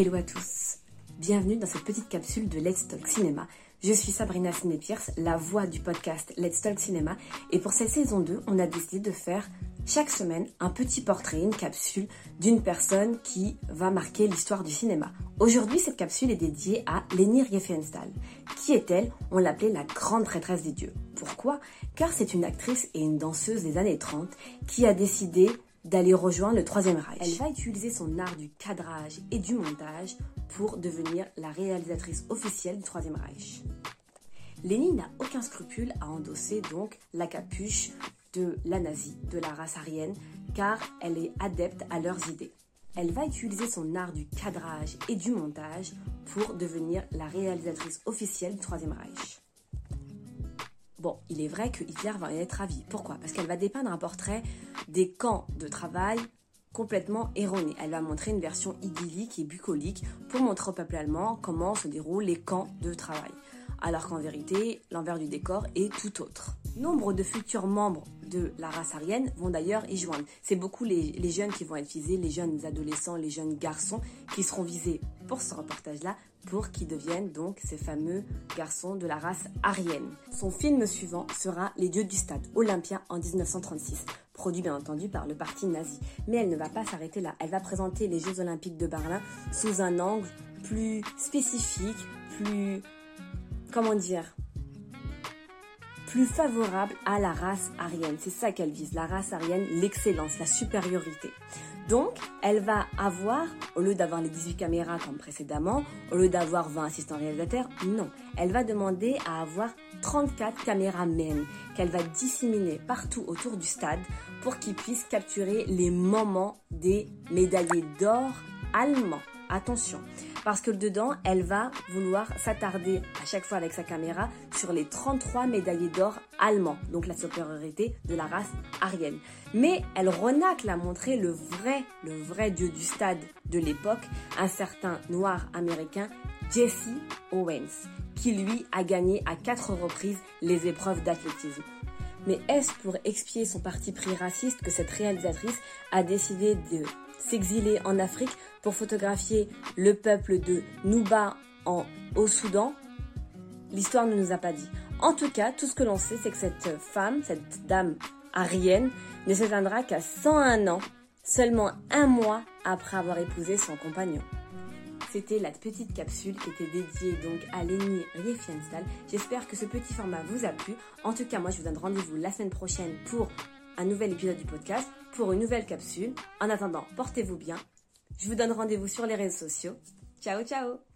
Hello à tous, bienvenue dans cette petite capsule de Let's Talk Cinéma. Je suis Sabrina Ciné-Pierce, la voix du podcast Let's Talk Cinéma et pour cette saison 2, on a décidé de faire chaque semaine un petit portrait, une capsule d'une personne qui va marquer l'histoire du cinéma. Aujourd'hui, cette capsule est dédiée à Leni Riefenstahl. Qui est-elle On l'appelait la grande prêtresse des dieux. Pourquoi? Car c'est une actrice et une danseuse des années 30 qui a décidé d'aller rejoindre le Troisième Reich. Elle va utiliser son art du cadrage et du montage pour devenir la réalisatrice officielle du Troisième Reich. Lénine n'a aucun scrupule à endosser donc la capuche de la nazie, de la race aryenne, car elle est adepte à leurs idées. Elle va utiliser son art du cadrage et du montage pour devenir la réalisatrice officielle du Troisième Reich. Bon, il est vrai que Hitler va en être ravi. Pourquoi? Parce qu'elle va dépeindre un portrait des camps de travail complètement erronés. Elle va montrer une version idyllique et bucolique pour montrer au peuple allemand comment se déroulent les camps de travail. Alors qu'en vérité, l'envers du décor est tout autre. Nombre de futurs membres de la race aryenne vont d'ailleurs y joindre. C'est beaucoup les, jeunes qui vont être visés, les jeunes adolescents, les jeunes garçons qui seront visés pour ce reportage-là pour qu'ils deviennent donc ces fameux garçons de la race aryenne. Son film suivant sera Les dieux du stade, Olympia en 1936, produit bien entendu par le parti nazi. Mais elle ne va pas s'arrêter là, elle va présenter les Jeux olympiques de Berlin sous un angle plus spécifique, plus... comment dire plus favorable à la race aryenne. C'est ça qu'elle vise, la race aryenne, l'excellence, la supériorité. Donc, elle va avoir, au lieu d'avoir les 18 caméras comme précédemment, au lieu d'avoir 20 assistants réalisateurs, non. Elle va demander à avoir 34 caméramens qu'elle va disséminer partout autour du stade pour qu'ils puissent capturer les moments des médaillés d'or allemands. Attention, parce que dedans, elle va vouloir s'attarder à chaque fois avec sa caméra sur les 33 médaillés d'or allemands, donc la supériorité de la race aryenne. Mais elle renacle à montrer le vrai, le vrai dieu du stade de l'époque, un certain noir américain, Jesse Owens, qui lui a gagné à quatre reprises les épreuves d'athlétisme. Mais est-ce pour expier son parti pris raciste que cette réalisatrice a décidé de s'exiler en Afrique pour photographier le peuple de Nuba au Soudan? L'histoire ne nous a pas dit. En tout cas, tout ce que l'on sait, c'est que cette femme, cette dame arienne, ne s'éteindra qu'à 101 ans, seulement un mois après avoir épousé son compagnon. C'était la petite capsule qui était dédiée donc à Leni Riefenstahl. J'espère que ce petit format vous a plu. En tout cas, moi, je vous donne rendez-vous la semaine prochaine pour un nouvel épisode du podcast, pour une nouvelle capsule. En attendant, portez-vous bien. Je vous donne rendez-vous sur les réseaux sociaux. Ciao, ciao